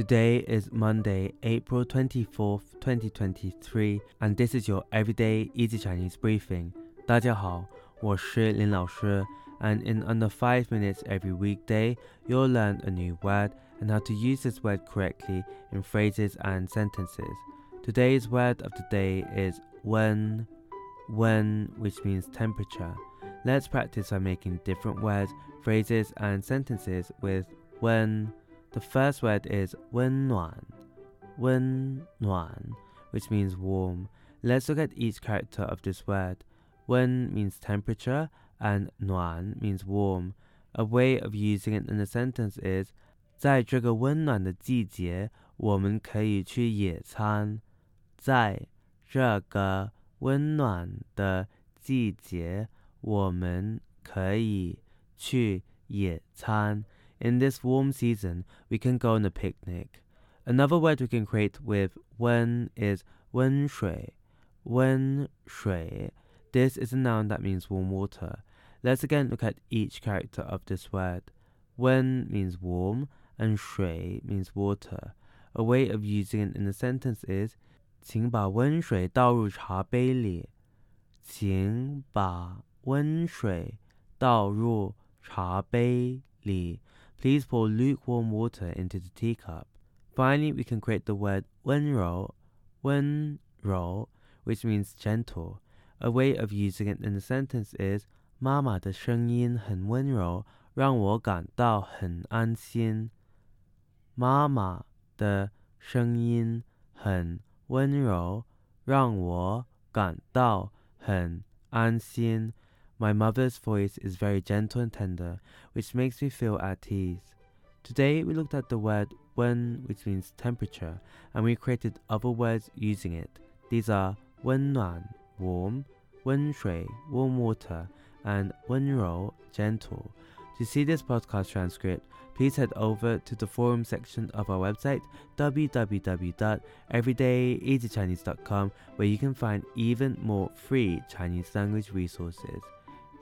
Today is Monday, April 24th, 2023, and this is your everyday easy Chinese briefing. 大家好，我是林老师, and in under 5 minutes every weekday, you'll learn a new word and how to use this word correctly in phrases and sentences. Today's word of the day is wen, wen, which means temperature. Let's practice by making different words, phrases, and sentences with wen. The first word is 温暖,温暖, which means warm. Let's look at each character of this word. 温 means temperature and 暖 means warm. A way of using it in a sentence is 在这个温暖的季节，我们可以去野餐。在这个温暖的季节，我们可以去野餐。 in this warm season, we can go on a picnic. Another word we can create with wen is 温水,温水. This is a noun that means warm water. Let's again look at each character of this word. Wen means warm and shui means water. A way of using it in a sentence is 请把温水倒入茶杯里。请把温水倒入茶杯里。 Please pour lukewarm water into the teacup. Finally, we can create the word wen rou, wenro, which means gentle. A way of using it in a sentence is 妈妈的声音很温柔，让我感到很安心。妈妈的声音很温柔，让我感到很安心。my mother's voice is very gentle and tender, which makes me feel at ease. Today we looked at the word wen, which means temperature, and we created other words using it. These are wen nuan, warm, wen shui, warm water, and wen rou, gentle. To see this podcast transcript, please head over to the forum section of our website www.everydayeasychinese.com where you can find even more free Chinese language resources.